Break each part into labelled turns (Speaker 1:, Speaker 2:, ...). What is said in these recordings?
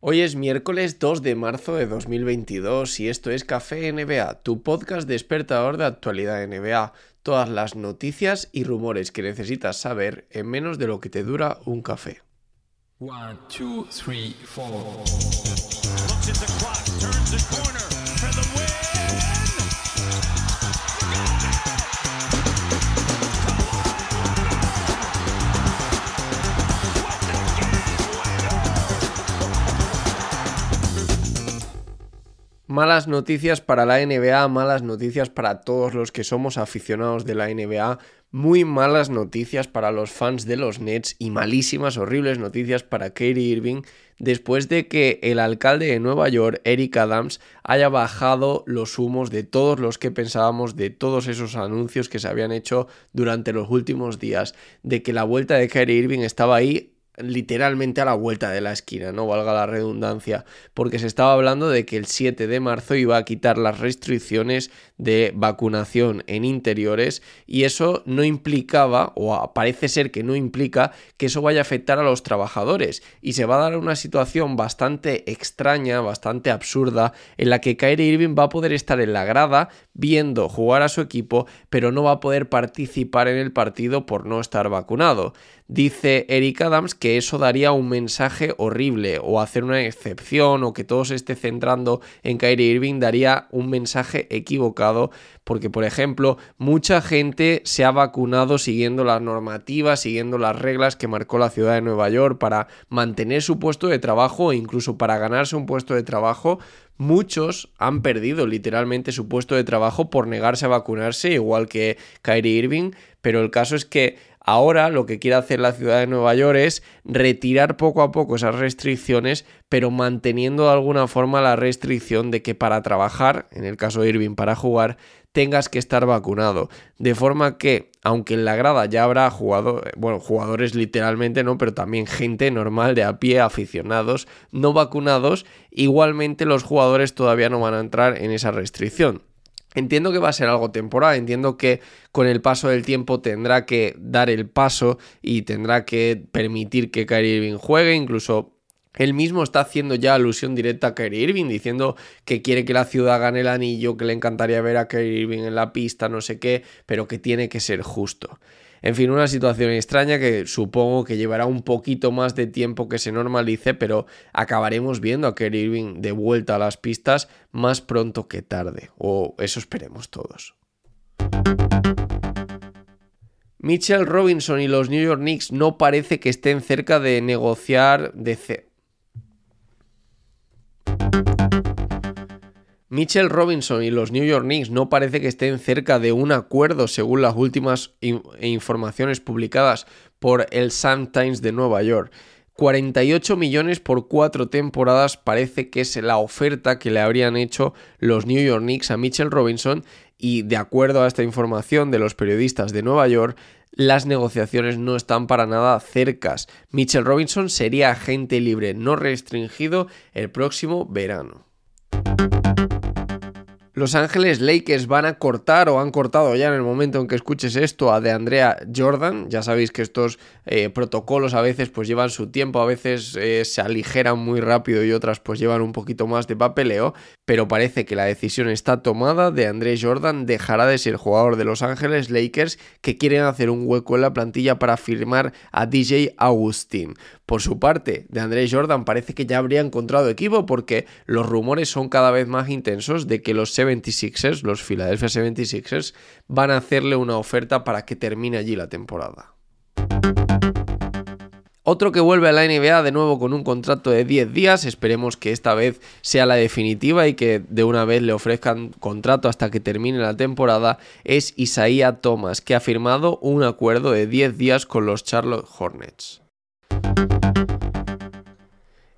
Speaker 1: Hoy es miércoles 2 de marzo de 2022 y esto es Café NBA, tu podcast despertador de actualidad NBA. Todas las noticias y rumores que necesitas saber en menos de lo que te dura un café.
Speaker 2: One, two, three, four.
Speaker 3: Looks at the clock, turns the corner for the win.
Speaker 1: Malas noticias para la NBA, malas noticias para todos los que somos aficionados de la NBA, muy malas noticias para los fans de los Nets y malísimas, horribles noticias para Katie Irving después de que el alcalde de Nueva York, Eric Adams, haya bajado los humos de todos los que pensábamos de todos esos anuncios que se habían hecho durante los últimos días, de que la vuelta de Kyrie Irving estaba ahí literalmente a la vuelta de la esquina, no valga la redundancia, porque se estaba hablando de que el 7 de marzo iba a quitar las restricciones de vacunación en interiores y eso no implicaba, o parece ser que no implica, que eso vaya a afectar a los trabajadores y se va a dar una situación bastante extraña, bastante absurda, en la que Kyrie Irving va a poder estar en la grada viendo jugar a su equipo, pero no va a poder participar en el partido por no estar vacunado. Dice Eric Adams que eso daría un mensaje horrible o hacer una excepción o que todo se esté centrando en Kyrie Irving daría un mensaje equivocado porque por ejemplo mucha gente se ha vacunado siguiendo las normativas, siguiendo las reglas que marcó la ciudad de Nueva York para mantener su puesto de trabajo e incluso para ganarse un puesto de trabajo. Muchos han perdido literalmente su puesto de trabajo por negarse a vacunarse, igual que Kyrie Irving, pero el caso es que Ahora lo que quiere hacer la ciudad de Nueva York es retirar poco a poco esas restricciones, pero manteniendo de alguna forma la restricción de que para trabajar, en el caso de Irving para jugar, tengas que estar vacunado. De forma que, aunque en la grada ya habrá jugadores, bueno, jugadores literalmente no, pero también gente normal de a pie, aficionados, no vacunados, igualmente los jugadores todavía no van a entrar en esa restricción. Entiendo que va a ser algo temporal, entiendo que con el paso del tiempo tendrá que dar el paso y tendrá que permitir que Kyrie Irving juegue, incluso él mismo está haciendo ya alusión directa a Kyrie Irving, diciendo que quiere que la ciudad gane el anillo, que le encantaría ver a Kyrie Irving en la pista, no sé qué, pero que tiene que ser justo. En fin, una situación extraña que supongo que llevará un poquito más de tiempo que se normalice, pero acabaremos viendo a Kerry Irving de vuelta a las pistas más pronto que tarde, o eso esperemos todos. Mitchell Robinson y los New York Knicks no parece que estén cerca de negociar de, Mitchell Robinson y los New York Knicks no parece que estén cerca de un acuerdo según las últimas informaciones publicadas por el Sun Times de Nueva York. 48 millones por cuatro temporadas parece que es la oferta que le habrían hecho los New York Knicks a Mitchell Robinson y de acuerdo a esta información de los periodistas de Nueva York, las negociaciones no están para nada cercas. Mitchell Robinson sería agente libre no restringido el próximo verano. Los Ángeles Lakers van a cortar o han cortado ya en el momento en que escuches esto a de Andrea Jordan. Ya sabéis que estos eh, protocolos a veces pues llevan su tiempo, a veces eh, se aligeran muy rápido y otras pues llevan un poquito más de papeleo, pero parece que la decisión está tomada. De Andrea Jordan dejará de ser jugador de Los Ángeles Lakers que quieren hacer un hueco en la plantilla para firmar a DJ Augustin. Por su parte, de Andrés Jordan parece que ya habría encontrado equipo porque los rumores son cada vez más intensos de que los 76ers, los Philadelphia 76ers, van a hacerle una oferta para que termine allí la temporada. Otro que vuelve a la NBA de nuevo con un contrato de 10 días, esperemos que esta vez sea la definitiva y que de una vez le ofrezcan contrato hasta que termine la temporada, es Isaiah Thomas, que ha firmado un acuerdo de 10 días con los Charlotte Hornets.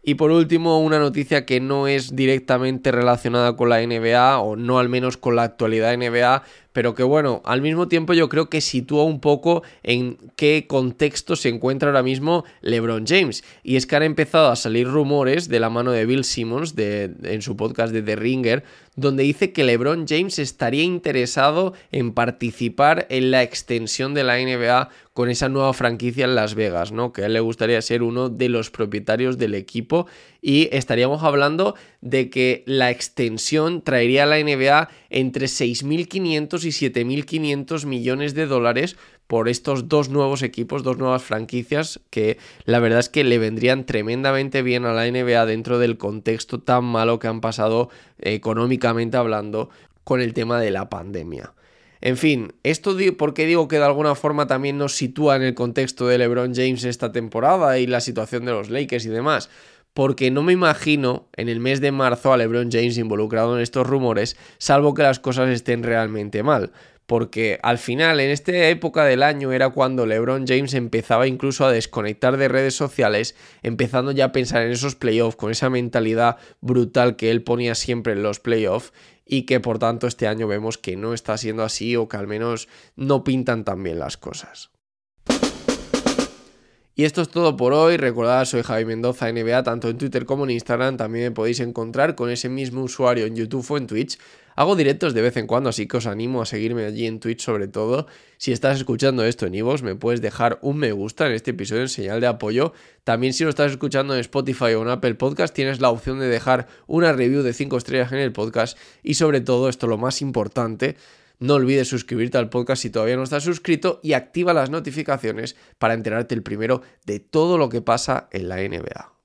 Speaker 1: Y por último, una noticia que no es directamente relacionada con la NBA o no al menos con la actualidad NBA, pero que bueno, al mismo tiempo yo creo que sitúa un poco en qué contexto se encuentra ahora mismo LeBron James. Y es que han empezado a salir rumores de la mano de Bill Simmons de, en su podcast de The Ringer, donde dice que LeBron James estaría interesado en participar en la extensión de la NBA con esa nueva franquicia en Las Vegas, ¿no? Que a él le gustaría ser uno de los propietarios del equipo y estaríamos hablando de que la extensión traería a la NBA entre 6.500 y 7.500 millones de dólares por estos dos nuevos equipos, dos nuevas franquicias que la verdad es que le vendrían tremendamente bien a la NBA dentro del contexto tan malo que han pasado económicamente hablando con el tema de la pandemia. En fin, esto porque digo que de alguna forma también nos sitúa en el contexto de LeBron James esta temporada y la situación de los Lakers y demás. Porque no me imagino en el mes de marzo a LeBron James involucrado en estos rumores, salvo que las cosas estén realmente mal porque al final en esta época del año era cuando LeBron James empezaba incluso a desconectar de redes sociales, empezando ya a pensar en esos playoffs con esa mentalidad brutal que él ponía siempre en los playoffs y que por tanto este año vemos que no está siendo así o que al menos no pintan tan bien las cosas. Y esto es todo por hoy. Recordad, soy Javi Mendoza NBA, tanto en Twitter como en Instagram. También me podéis encontrar con ese mismo usuario en YouTube o en Twitch. Hago directos de vez en cuando, así que os animo a seguirme allí en Twitch sobre todo. Si estás escuchando esto en Ivos, me puedes dejar un me gusta en este episodio en señal de apoyo. También si lo estás escuchando en Spotify o en Apple Podcast, tienes la opción de dejar una review de 5 estrellas en el podcast. Y sobre todo, esto lo más importante, no olvides suscribirte al podcast si todavía no estás suscrito y activa las notificaciones para enterarte el primero de todo lo que pasa en la NBA.